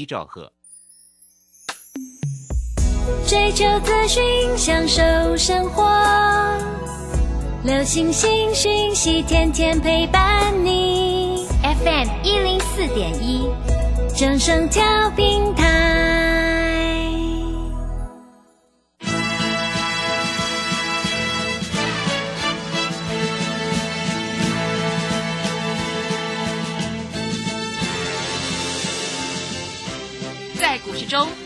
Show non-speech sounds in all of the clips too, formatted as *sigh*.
一兆赫。追求资讯，享受生活，流星星讯息，天天陪伴你。FM 一零四点一，正声调平台。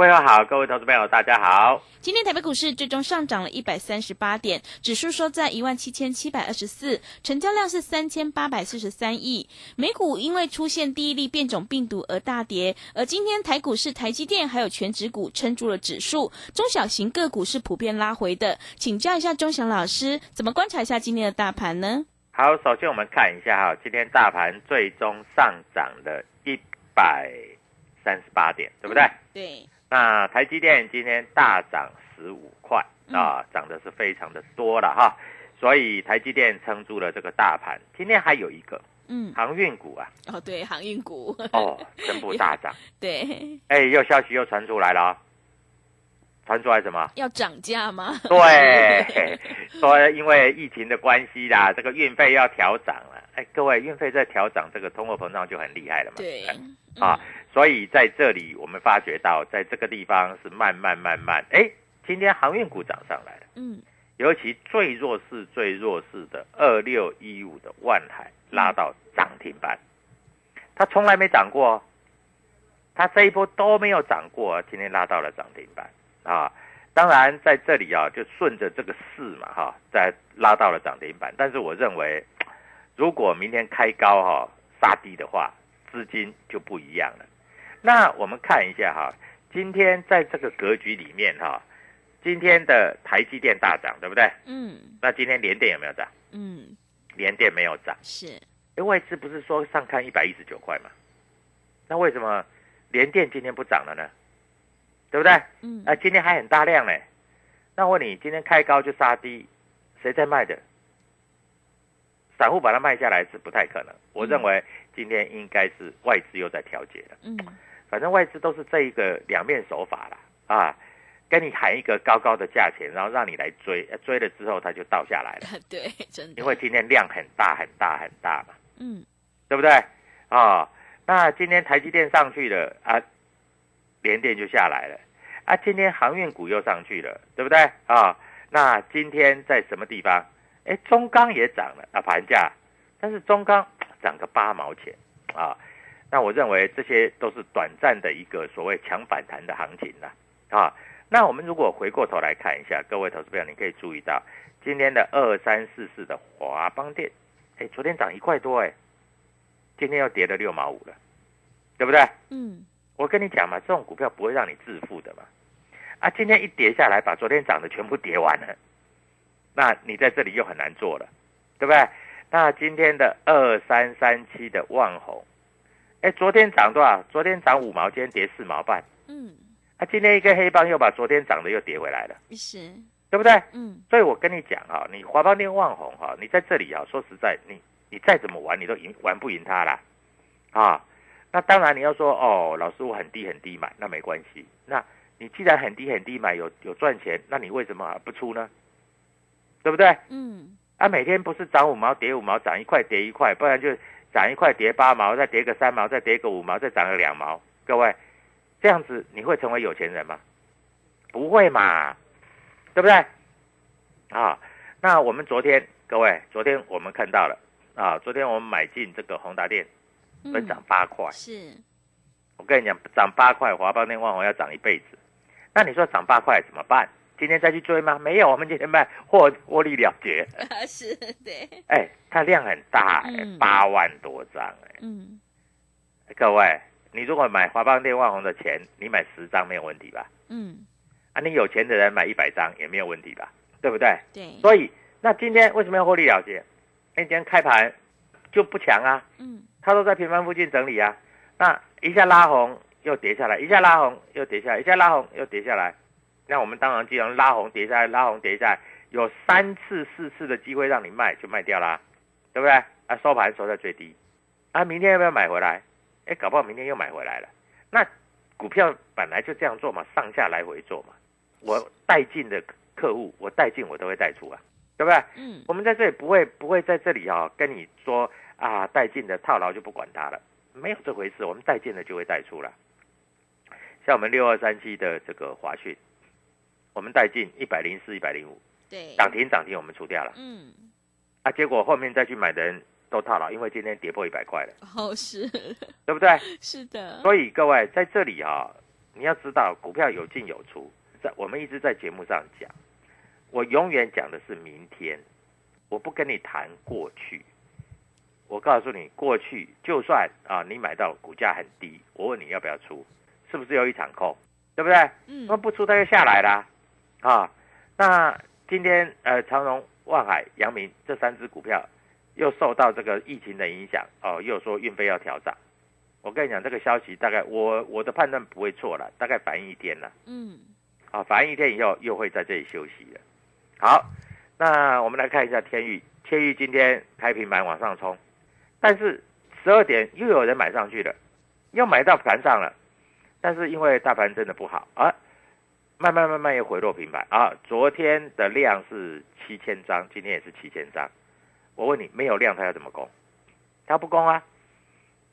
各位好，各位投资朋友，大家好。今天台北股市最终上涨了一百三十八点，指数收在一万七千七百二十四，成交量是三千八百四十三亿。美股因为出现第一例变种病毒而大跌，而今天台股市台积电还有全指股撑住了指数，中小型个股是普遍拉回的。请教一下钟祥老师，怎么观察一下今天的大盘呢？好，首先我们看一下哈，今天大盘最终上涨了一百三十八点，对不对？对。那台积电今天大涨十五块啊，涨的是非常的多了哈，所以台积电撑住了这个大盘。今天还有一个，嗯，航运股啊，哦对，航运股哦，全部大涨，*laughs* 对，哎，又消息又传出来了，传出来什么？要涨价吗？对，*laughs* 说因为疫情的关系啦，这个运费要调涨了。哎，各位，运费在调涨，这个通货膨胀就很厉害了嘛。对，啊，所以在这里我们发觉到，在这个地方是慢慢慢慢，哎，今天航运股涨上来了。嗯，尤其最弱势、最弱势的二六一五的万海拉到涨停板，它从来没涨过，它这一波都没有涨过，今天拉到了涨停板啊。当然在这里啊，就顺着这个势嘛，哈，再拉到了涨停板。但是我认为，如果明天开高哈杀低的话，资金就不一样了。那我们看一下哈，今天在这个格局里面哈，今天的台积电大涨，对不对？嗯。那今天联电有没有涨？嗯，联电没有涨。是。哎，外资不是说上看一百一十九块嘛？那为什么联电今天不涨了呢？对不对？嗯。啊，今天还很大量嘞。那我问你，今天开高就杀低，谁在卖的？散户把它卖下来是不太可能。我认为今天应该是外资又在调节了。嗯。反正外资都是这一个两面手法啦，啊，跟你喊一个高高的价钱，然后让你来追，追了之后它就倒下来了。*laughs* 对，真的。因为今天量很大很大很大嘛。嗯。对不对？啊，那今天台积电上去了啊，联电就下来了啊。今天航运股又上去了，对不对？啊，那今天在什么地方？哎，中钢也涨了啊，盘价，但是中钢 *tsk* 涨个八毛钱啊。那我认为这些都是短暂的一个所谓强反弹的行情了啊。那我们如果回过头来看一下，各位投资朋友，你可以注意到今天的二三四四的华邦电，哎，昨天涨一块多哎，今天又跌了六毛五了，对不对？嗯。我跟你讲嘛，这种股票不会让你致富的嘛。啊，今天一跌下来，把昨天涨的全部跌完了，那你在这里又很难做了，对不对？那今天的二三三七的万红。哎，昨天涨多少？昨天涨五毛，今天跌四毛半。嗯，啊，今天一根黑棒又把昨天涨的又跌回来了，是，对不对？嗯，所以我跟你讲哈，你华邦电、万红哈，你在这里啊，说实在，你你再怎么玩，你都赢玩不赢他啦，啊，那当然你要说哦，老师我很低很低买，那没关系。那你既然很低很低买，有有赚钱，那你为什么不出呢？对不对？嗯，啊，每天不是涨五毛跌五毛，涨一块跌一块，不然就涨一块跌八毛，再跌个三毛，再跌个五毛，再涨个两毛。各位，这样子你会成为有钱人吗？不会嘛，对不对？啊，那我们昨天各位，昨天我们看到了啊，昨天我们买进这个宏达电，嗯分涨八块。是，我跟你讲，涨八块，华邦电、万宏要涨一辈子。那你说涨八块怎么办？今天再去追吗？没有，我们今天卖获获利了结。*laughs* 是，对，哎，它量很大、哎嗯，八万多张哎。嗯，各位，你如果买华邦电、万宏的钱，你买十张没有问题吧？嗯，啊，你有钱的人买一百张也没有问题吧？对不对？对，所以，那今天为什么要获利了结？那今天开盘就不强啊，嗯，它都在平盘附近整理啊。那一下拉红又跌下来，一下拉红又跌下来，一下拉红又跌下来。那我们当然既然拉红跌下来，拉红跌下来，有三次、四次的机会让你卖，就卖掉啦，对不对？啊，收盘收在最低，啊，明天要不要买回来？哎，搞不好明天又买回来了。那股票本来就这样做嘛，上下来回做嘛。我带进的客户，我带进我都会带出啊，对不对？嗯，我们在这里不会不会在这里啊、跟你说啊带进的套牢就不管它了，没有这回事，我们带进的就会带出了。像我们六二三七的这个华讯，我们带进一百零四、一百零五，对，涨停涨停我们出掉了。嗯，啊，结果后面再去买的人都套牢，因为今天跌破一百块了，哦，是，对不对？*laughs* 是的，所以各位在这里啊，你要知道股票有进有出，在我们一直在节目上讲，我永远讲的是明天，我不跟你谈过去。我告诉你，过去就算啊你买到股价很低，我问你要不要出，是不是有一场空，对不对？嗯。那，不出它就下来啦，啊，那今天呃长荣、万海、阳明这三只股票又受到这个疫情的影响，哦，又说运费要调涨。我跟你讲，这个消息大概我我的判断不会错了，大概反映一天了，嗯，啊，反映一天以后又会在这里休息了。好，那我们来看一下天域，天域今天开平板往上冲，但是十二点又有人买上去了，又买到盘上了，但是因为大盘真的不好啊，慢慢慢慢又回落平盘啊。昨天的量是七千张，今天也是七千张。我问你，没有量它要怎么攻？它不攻啊，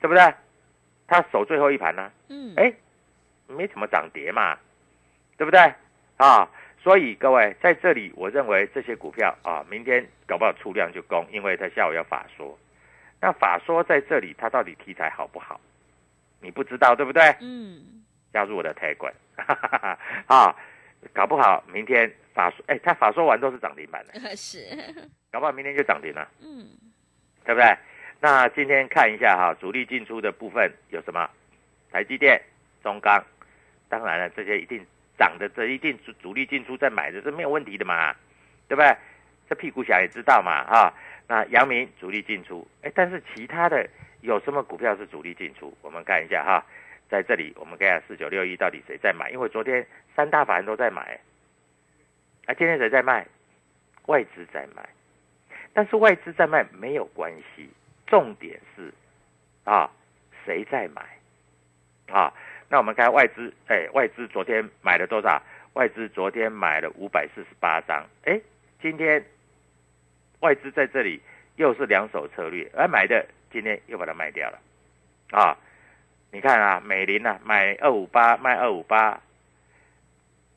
对不对？它守最后一盘呢、嗯，哎，没怎么涨跌嘛，对不对？啊，所以各位在这里，我认为这些股票啊，明天搞不好出量就攻，因为它下午要法说。那法说在这里，它到底题材好不好？你不知道对不对？嗯，加入我的台管，*laughs* 哈哈哈啊，搞不好明天法说，哎，他法说完都是涨停板的，*laughs* 是，搞不好明天就涨停了。嗯，对不对？那今天看一下哈，主力进出的部分有什么？台积电、中钢，当然了，这些一定涨的，这一定主主力进出在买的，这没有问题的嘛，对不对？这屁股小也知道嘛，哈。那阳明主力进出，哎，但是其他的有什么股票是主力进出？我们看一下哈，在这里我们看一下四九六一到底谁在买？因为昨天三大法人都在买，啊，今天谁在卖？外资在卖。但是外资在卖没有关系，重点是啊，谁在买啊？那我们看外资，哎，外资昨天买了多少？外资昨天买了五百四十八张，哎，今天外资在这里又是两手策略，而买的今天又把它卖掉了啊！你看啊，美林啊，买二五八卖二五八，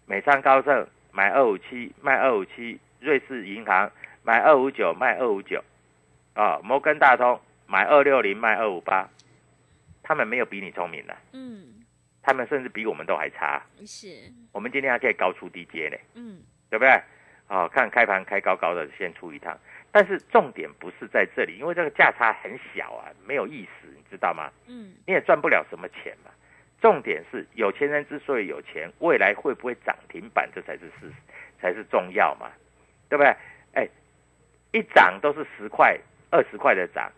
美商高盛买二五七卖二五七，瑞士银行。买二五九卖二五九，啊，摩根大通买二六零卖二五八，他们没有比你聪明的，嗯，他们甚至比我们都还差。是，我们今天还可以高出低阶呢，嗯，对不对？哦，看开盘开高高的先出一趟，但是重点不是在这里，因为这个价差很小啊，没有意思，你知道吗？嗯，你也赚不了什么钱嘛。重点是有钱人之所以有钱，未来会不会涨停板，这才是事，才是重要嘛，对不对？哎。一涨都是十块、二十块的涨，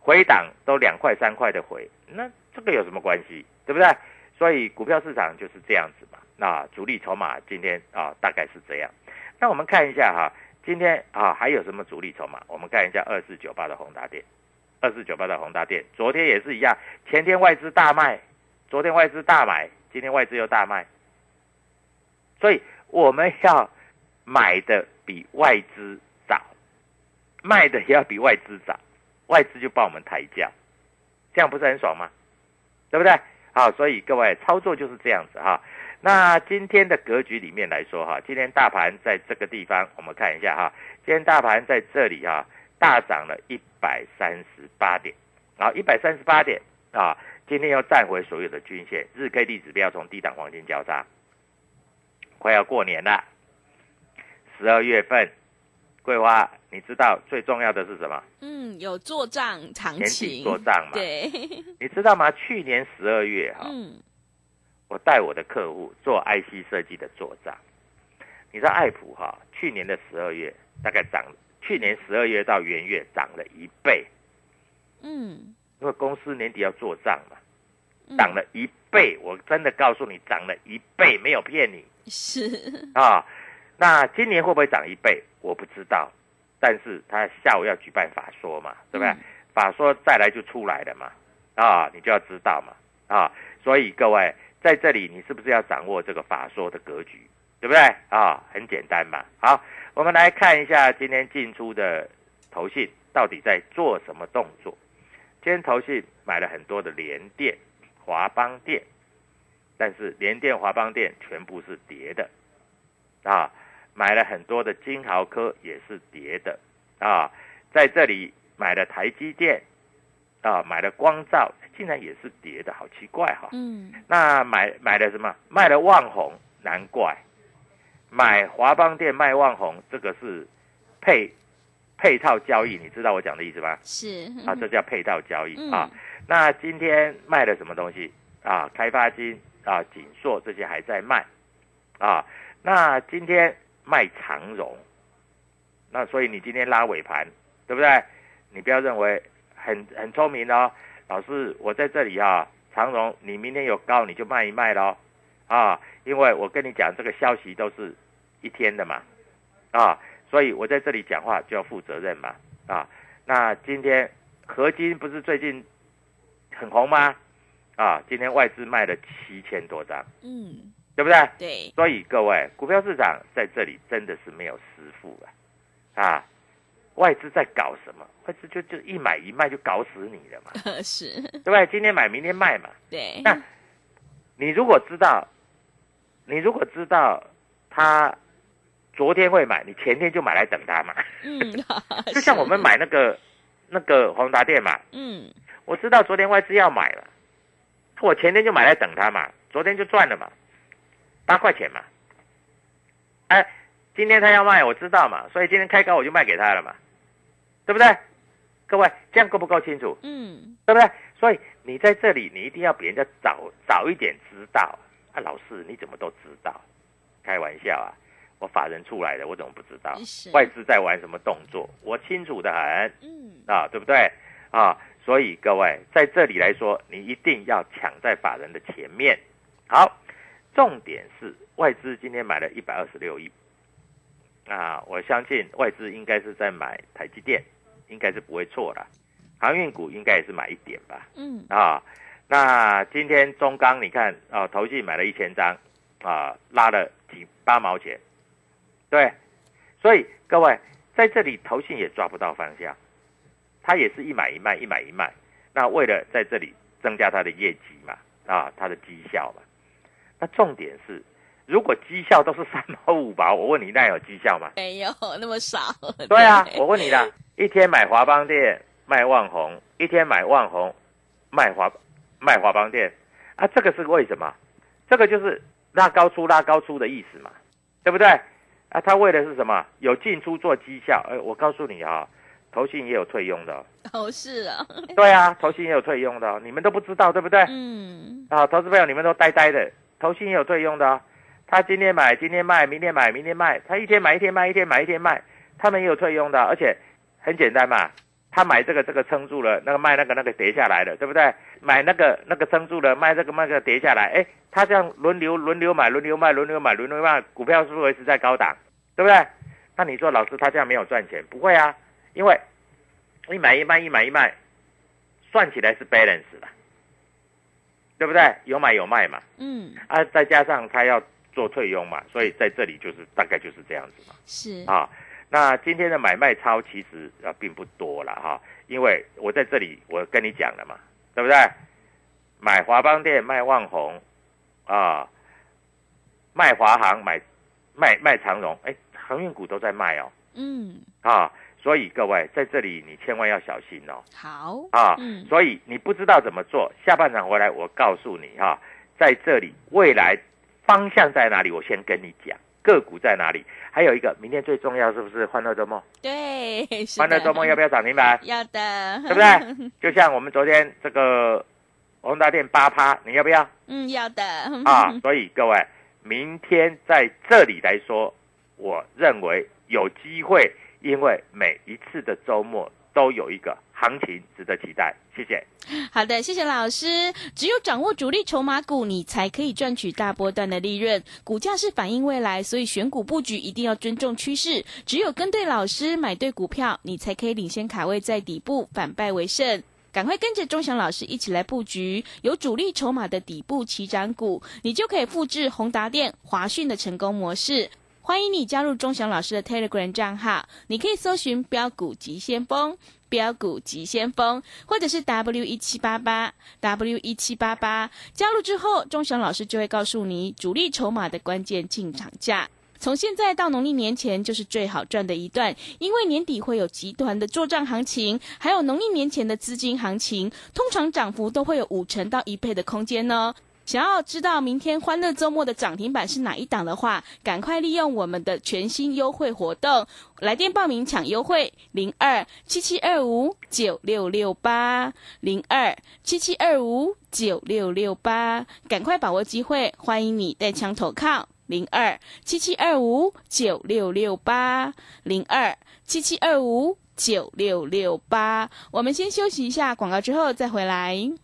回档都两块、三块的回，那这个有什么关系？对不对？所以股票市场就是这样子嘛。那主力筹码今天啊，大概是这样。那我们看一下哈，今天啊还有什么主力筹码？我们看一下二四九八的宏达电，二四九八的宏达电，昨天也是一样，前天外资大卖，昨天外资大买，今天外资又大卖，所以我们要买的比外资早，卖的也要比外资早，*laughs* 外资就帮我们抬价，这样不是很爽吗？对不对？好，所以各位操作就是这样子哈。那今天的格局里面来说哈，今天大盘在这个地方，我们看一下哈，今天大盘在这里哈，大涨了一百三十八点，啊，一百三十八点啊，今天又站回所有的均线，日 K D 指标从低档黄金交叉，快要过年了，十二月份，桂花，你知道最重要的是什么？嗯，有做账行年情，底做账嘛，对，你知道吗？去年十二月哈。嗯，我带我的客户做 IC 设计的做账，你知道爱普哈，去年的十二月大概涨，去年十二月到元月涨了一倍，嗯，因为公司年底要做账嘛，嗯涨了一倍，我真的告诉你涨了一倍，没有骗你是，啊。那今年会不会涨一倍？我不知道，但是他下午要举办法说嘛，对不对？嗯法说再来就出来了嘛，啊，你就要知道嘛，啊，所以各位在这里，你是不是要掌握这个法说的格局，对不对？啊，很简单嘛。好，我们来看一下今天进出的投信到底在做什么动作。今天投信买了很多的联电、华邦电，但是联电、华邦电全部是跌的，啊，买了很多的金豪科也是跌的，啊，在这里买了台积电，啊，买了光照，竟然也是跌的，好奇怪哈。嗯，那买买了什么？卖了旺宏，难怪。买华邦店卖旺宏，这个是配配套交易，你知道我讲的意思吗？是，啊，这叫配套交易、嗯啊。那今天卖了什么东西啊？开发金啊、锦硕这些还在卖啊。那今天卖长荣，那所以你今天拉尾盘，对不对？你不要认为很很聪明哦，老师，我在这里啊，长荣，你明天有高你就卖一卖喽，啊，因为我跟你讲这个消息都是一天的嘛，啊，所以我在这里讲话就要负责任嘛，啊，那今天合金不是最近很红吗？啊，今天外资卖了七千多张，嗯，对不对？对，所以各位，股票市场在这里真的是没有师傅啊！啊，外资在搞什么？外资就就一买一卖就搞死你了嘛，*laughs* 是，对不对？今天买明天卖嘛。对，那你如果知道，你如果知道他昨天会买，你前天就买来等他嘛。嗯，*laughs* 就像我们买那个那个宏达电嘛，嗯，我知道昨天外资要买了，我前天就买来等他嘛，昨天就赚了嘛，八块钱嘛。哎，今天他要卖，我知道嘛，所以今天开高我就卖给他了嘛，对不对？各位，这样够不够清楚？嗯，对不对？所以你在这里，你一定要比人家早早一点知道啊。老师，你怎么都知道？开玩笑啊！我法人出来的，我怎么不知道？外资在玩什么动作，我清楚的很。嗯，啊，对不对？啊，所以各位在这里来说，你一定要抢在法人的前面。好，重点是外资今天买了一百二十六亿，啊，我相信外资应该是在买台积电，应该是不会错的。航运股应该也是买一点吧。嗯，啊，那今天中钢你看啊，投信买了一千张，啊，拉了几八毛钱，对，所以各位在这里投信也抓不到方向，他也是一买一卖，一买一卖。那为了在这里增加他的业绩嘛，啊，他的绩效嘛，那重点是，如果绩效都是三毛五毛，我问你，那有绩效吗？没有那么少，对啊，我问你啦，一天买华邦店卖万红，一天买万红卖华卖华邦店啊，这个是为什么？这个就是拉高出拉高出的意思嘛，对不对？啊，他为的是什么？有进出做绩效。哎，我告诉你啊，投信也有退用的哦。哦，是啊，对啊，投信也有退用的哦，你们都不知道对不对？嗯，啊，投资朋友你们都呆呆的，投信也有退用的哦。他今天买，今天卖，明天买，明天卖，他一天买一天卖，一天买一天卖，他们也有退用的，而且很简单嘛，他买这个这个撑住了，那个卖那个那个跌下来了，对不对？买那个那个撑住了，卖这个卖这个跌下来，哎，他这样轮流轮流买，轮流卖，轮流买，轮流卖，股票是不是维持在高档？对不对？那你说老师他这样没有赚钱？不会啊，因为一买一卖，一买一卖，算起来是 balance 的，对不对？有买有卖嘛，嗯，啊，再加上他要做退佣嘛，所以在这里就是大概就是这样子嘛。是啊，那今天的买卖超其实啊并不多了哈，因为我在这里我跟你讲了嘛，对不对？买华邦店卖万红啊，卖华航买卖卖长荣，哎，航运股都在卖哦。嗯。啊，所以各位在这里你千万要小心哦。好。啊，嗯。所以你不知道怎么做，下半场回来我告诉你哈、在这里未来方向在哪里，我先跟你讲。个股在哪里？还有一个，明天最重要是不是欢乐周末？对欢乐周末要不要涨停板？要的对不对？就像我们昨天这个宏达店八趴，你要不要嗯要的啊？所以各位，明天在这里来说，我认为有机会，因为每一次的周末都有一个行情值得期待。谢谢。好的，谢谢老师。只有掌握主力筹码股，你才可以赚取大波段的利润。股价是反映未来，所以选股布局一定要尊重趋势。只有跟对老师，买对股票，你才可以领先卡位在底部，反败为胜。赶快跟着钟祥老师一起来布局有主力筹码的底部起涨股，你就可以复制宏达电、华讯的成功模式。欢迎你加入钟祥老师的 Telegram 账号，你可以搜寻“标股急先锋”。标股急先锋，或者是 W 一七八八 W 一七八八，加入之后，钟祥老师就会告诉你主力筹码的关键进场价。从现在到农历年前就是最好赚的一段，因为年底会有集团的做账行情，还有农历年前的资金行情，通常涨幅都会有五成到一倍的空间哦。想要知道明天欢乐周末的涨停板是哪一档的话，赶快利用我们的全新优惠活动，来电报名抢优惠零二七七二五九六六八零二七七二五九六六八，赶快把握机会，欢迎你带枪投靠零二七七二五九六六八零二七七二五九六六八。我们先休息一下广告，之后再回来。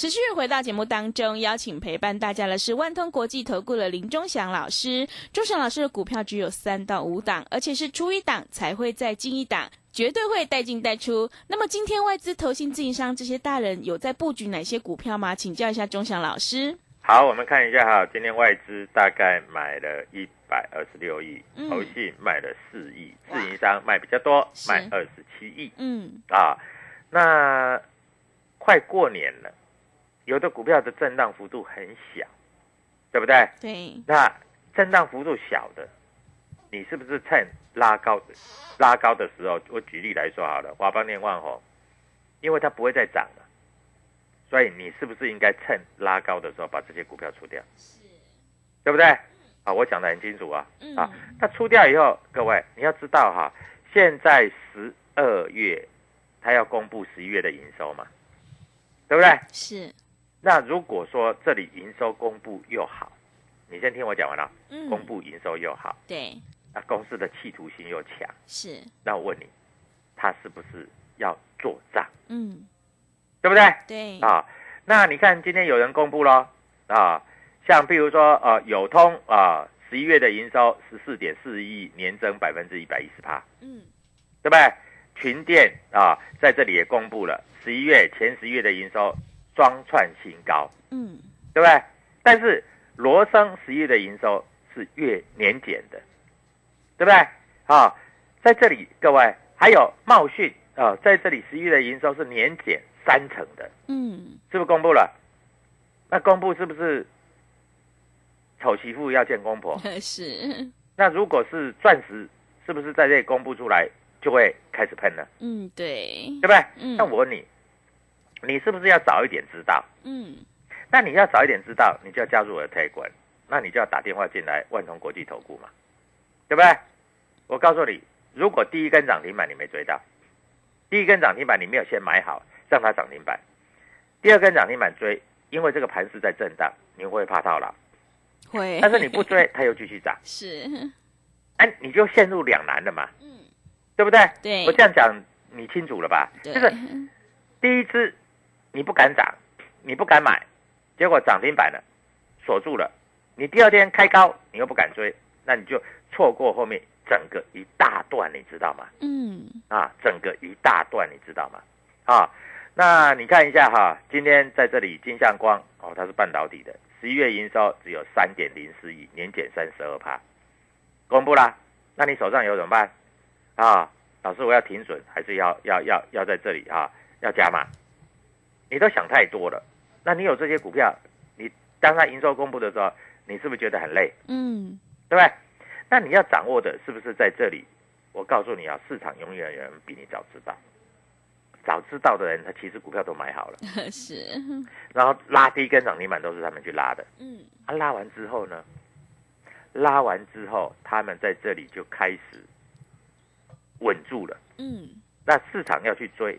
持续回到节目当中，邀请陪伴大家的是万通国际投顾的林忠祥老师。忠祥老师的股票只有三到五档，而且是出一档才会再进一档，绝对会带进带出。那么今天外资、投信、自营商这些大人有在布局哪些股票吗？请教一下忠祥老师。好，我们看一下哈，今天外资大概买了一百二十六亿，嗯投信卖了四亿，自营商卖比较多，卖二十七亿嗯，啊。那快过年了，有的股票的震荡幅度很小，对不对？对，那震荡幅度小的，你是不是趁拉高的拉高的时候？我举例来说好了，华邦电、万红，因为它不会再涨了，所以你是不是应该趁拉高的时候把这些股票出掉？是对不对？啊，我讲的很清楚啊。嗯啊，那出掉以后，各位你要知道哈，现在十二月，它要公布十一月的营收嘛，对不对？是，那如果说这里营收公布又好，你先听我讲完了。嗯，公布营收又好，对，那公司的企图心又强，是，那我问你，他是不是要做账？嗯，对不对？对，啊，那你看今天有人公布了，啊，像譬如说呃友通啊，十一月的营收十四点四亿，年增百分之一百一十八，嗯，对不对？群电啊，在这里也公布了十一月前十一月的营收双创新高，嗯，对不对？但是罗生十一月的营收是月年减的，对不对？啊，在这里各位还有茂讯啊，在这里十一月的营收是年减三成的，嗯，是不是公布了？那公布是不是丑媳妇要见公婆？*laughs* 是，那如果是钻石，是不是在这里公布出来就会开始喷了？嗯，对对，不对？嗯那我问你，你是不是要早一点知道？嗯，那你要早一点知道，你就要加入我的 Telegram，那你就要打电话进来万通国际投顾嘛，对不对？我告诉你，如果第一根涨停板你没追到，第一根涨停板你没有先买好，让它涨停板，第二根涨停板追，因为这个盘势在震荡，你会怕套牢？会，但是你不追，*laughs* 它又继续涨，是，哎，你就陷入两难了嘛，嗯，对不对？对我这样讲你清楚了吧？对，就是第一只你不敢涨，你不敢买，结果涨停板了，锁住了，你第二天开高，你又不敢追，那你就错过后面整个一大段，你知道吗？嗯，啊，整个一大段，你知道吗？啊，那你看一下哈，今天在这里金相光哦，它是半导体的，十一月营收只有三点零四亿，年减三十二趴，公布啦。那你手上有怎么办？啊，老师我要停损，还是要要要要在这里啊，要加码？你都想太多了。那你有这些股票，你当它营收公布的时候，你是不是觉得很累？嗯，对不对？那你要掌握的是不是在这里？我告诉你啊，市场永远有人比你早知道，早知道的人，他其实股票都买好了，*laughs* 是，然后拉低跟涨停板都是他们去拉的。嗯，啊，拉完之后呢？拉完之后，他们在这里就开始稳住了。嗯，那市场要去追，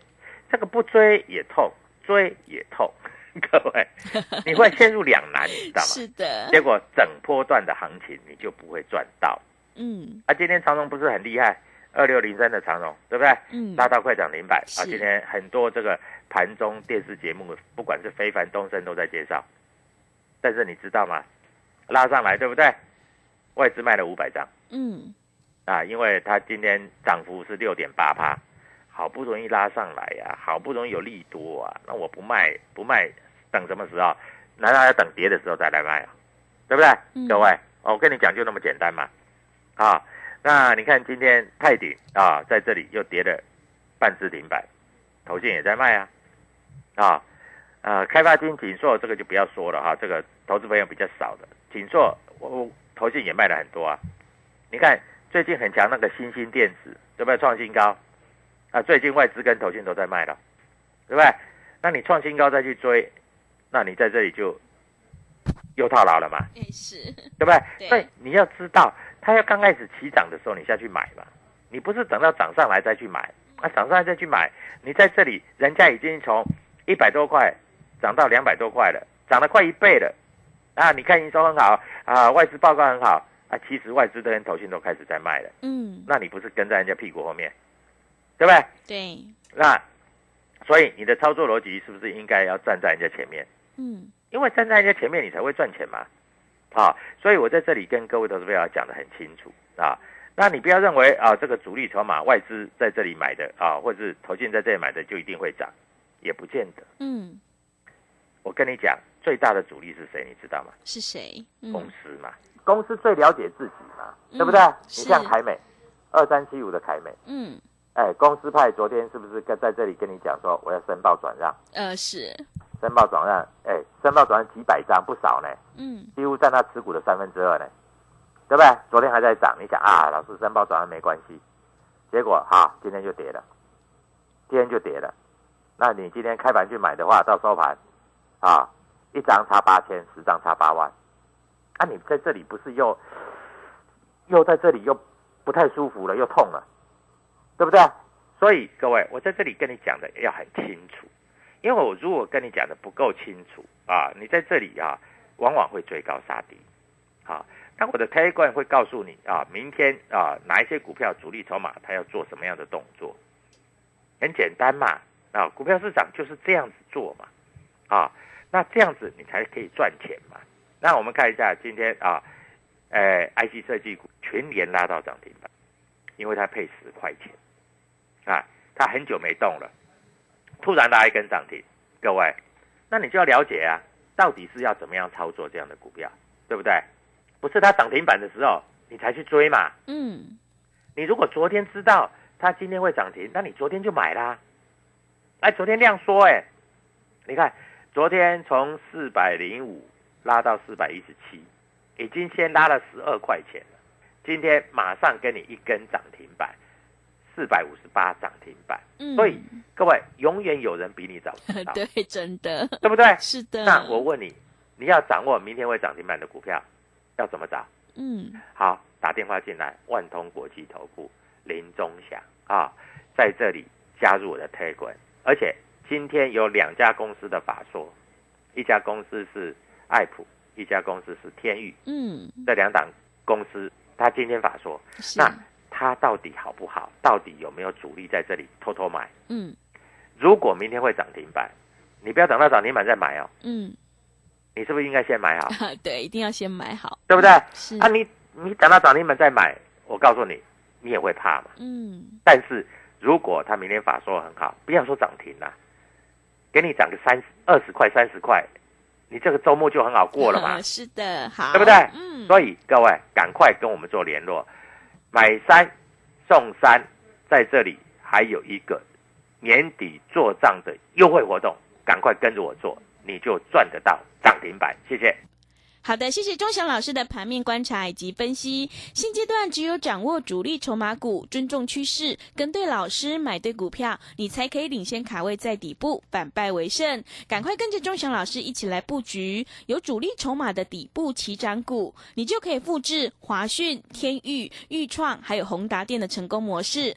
这个不追也痛，追也痛。*laughs* 各位，你会陷入两难，你知道吗？是的，结果整波段的行情你就不会赚到。嗯啊，今天长荣不是很厉害，二六零三的长荣，对不对？嗯，拉到快涨零百啊！今天很多这个盘中电视节目，不管是非凡、东升都在介绍。但是你知道吗？拉上来，对不对？外资卖了五百张嗯，啊，因为它今天涨幅是六点八趴，好不容易拉上来呀、好不容易有利多啊，那我不卖不卖，等什么时候？难道要等跌的时候再来卖啊？对不对？嗯各位，哦我跟你讲就那么简单嘛。啊，那你看今天泰鼎啊，在这里又跌了半只停板，投信也在卖啊，啊，呃，开发金锦硕这个就不要说了哈，这个投资朋友比较少的，锦硕我我投信也卖了很多啊。你看最近很强那个新兴电子，对不对？创新高啊，最近外资跟投信都在卖了，对不对？那你创新高再去追，那你在这里就又套牢了嘛。哎是，对不对？对所以你要知道，它要刚开始起涨的时候，你下去买嘛，你不是等到涨上来再去买，啊，涨上来再去买，你在这里，人家已经从一百多块涨到两百多块了，涨了快一倍了，啊，你看营收很好啊，外资报告很好啊，其实外资跟投信都开始在卖了，嗯，那你不是跟在人家屁股后面，对不对？对，那所以你的操作逻辑是不是应该要站在人家前面？嗯因为站在人家前面，你才会赚钱嘛。啊，所以我在这里跟各位投资朋友讲的很清楚啊。那你不要认为啊，这个主力筹码外资在这里买的啊，或者是投信在这里买的就一定会涨，也不见得。嗯，我跟你讲，最大的主力是谁，你知道吗？是谁？公嗯司嘛，公司最了解自己嘛，对不对？嗯你像是凯美，二三七五的凯美，嗯，哎，公司派昨天是不是跟在这里跟你讲说我要申报转让？呃是，申报转让，哎，申报转让几百张不少呢。嗯几乎占他持股的三分之二呢，对不对？昨天还在涨，你想啊，老师申报转让没关系，结果哈、今天就跌了，今天就跌了。那你今天开盘去买的话，到收盘啊，一张差八千，十张差八万，啊，你在这里不是又又在这里又不太舒服了，又痛了，对不对？所以各位，我在这里跟你讲的要很清楚，因为我如果跟你讲的不够清楚啊，你在这里啊，往往会追高杀低，啊，那我的 t a g 会告诉你啊，明天啊哪一些股票主力筹码它要做什么样的动作，很简单嘛，啊，股票市场就是这样子做嘛，啊，那这样子你才可以赚钱嘛。那我们看一下今天啊，呃，IC 设计股全年拉到涨停板，因为它配十块钱，它很久没动了，突然拉一根涨停，各位，那你就要了解啊，到底是要怎么样操作这样的股票，对不对？不是它涨停板的时候你才去追嘛。嗯你如果昨天知道它今天会涨停，那你昨天就买啦。哎，昨天量缩哎，你看昨天从四百零五拉到四百一十七，已经先拉了十二块钱了。今天马上给你一根涨停板，四百五十八涨停板。嗯，所以各位，永远有人比你早知道，*laughs* 对，真的对不对？是的。那我问你，你要掌握明天会涨停板的股票，要怎么找？嗯好，打电话进来，万通国际投顾林中祥啊，在这里加入我的 Telegram，而且今天有两家公司的法说，一家公司是爱普一家公司是天域，嗯，这两档公司它今天法说，那它到底好不好？到底有没有主力在这里偷偷买？嗯如果明天会涨停板，你不要等到涨停板再买哦，嗯，你是不是应该先买好？*laughs* 对，一定要先买好，对不对？是，啊，你你等到涨停板再买，我告诉你，你也会怕嘛。嗯，但是如果它明天法说很好，不要说涨停啦、给你涨个三十二十块、三十块，你这个周末就很好过了嘛。*laughs* 是的，好，对不对嗯，所以各位赶快跟我们做联络，买三送三，在这里还有一个年底做账的优惠活动，赶快跟着我做，你就赚得到涨停板。谢谢。好的，谢谢钟祥老师的盘面观察以及分析。现阶段只有掌握主力筹码股，尊重趋势，跟对老师，买对股票，你才可以领先卡位在底部，反败为胜。赶快跟着钟祥老师一起来布局有主力筹码的底部起涨股，你就可以复制华讯、天域、裕创还有宏达电的成功模式。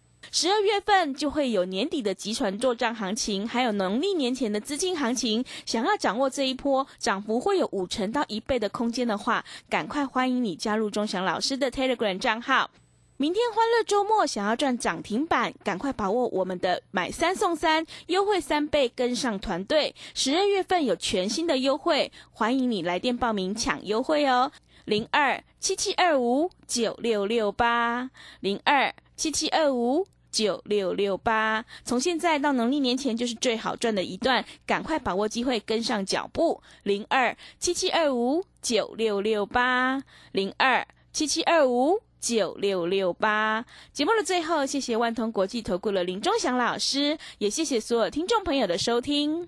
十二月份就会有年底的集团做账行情，还有农历年前的资金行情。想要掌握这一波涨幅会有五成到一倍的空间的话，赶快欢迎你加入钟祥老师的 Telegram 账号。明天欢乐周末，想要赚涨停板，赶快把握我们的买三送三优惠三倍，跟上团队。十二月份有全新的优惠，欢迎你来电报名抢优惠哦。零二七七二五九六六八零二七七二五九六六八，从现在到农历年前就是最好赚的一段，赶快把握机会，跟上脚步。零二七七二五九六六八零二七七二五。九六六八节目的最后，谢谢万通国际投顾的林忠祥老师，也谢谢所有听众朋友的收听。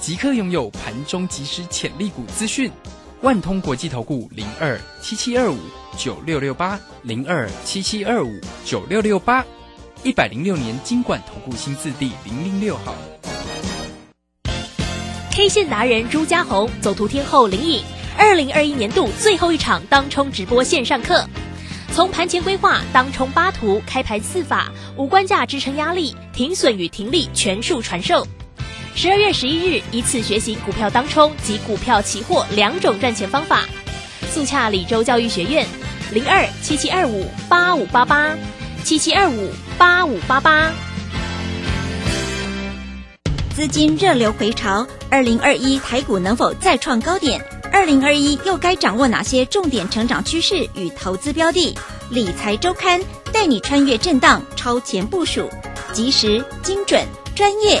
即刻拥有盘中即时潜力股资讯。万通国际投顾零二七七二五九六六八零二七七二五九六六八，一百零六年经管投顾新字第零零六号。K 线达人朱家红，走图天后林颖，二零二一年度最后一场当冲直播线上课，从盘前规划、当冲八图、开盘四法、无关价支撑压力、停损与停利全数传授。十二月十一日，一次学习股票当冲及股票期货两种赚钱方法。速洽李州教育学院，零二七七二五八五八八七七二五八五八八。资金热流回潮，二零二一台股能否再创高点？二零二一又该掌握哪些重点成长趋势与投资标的？理财周刊带你穿越震荡，超前部署，及时、精准、专业，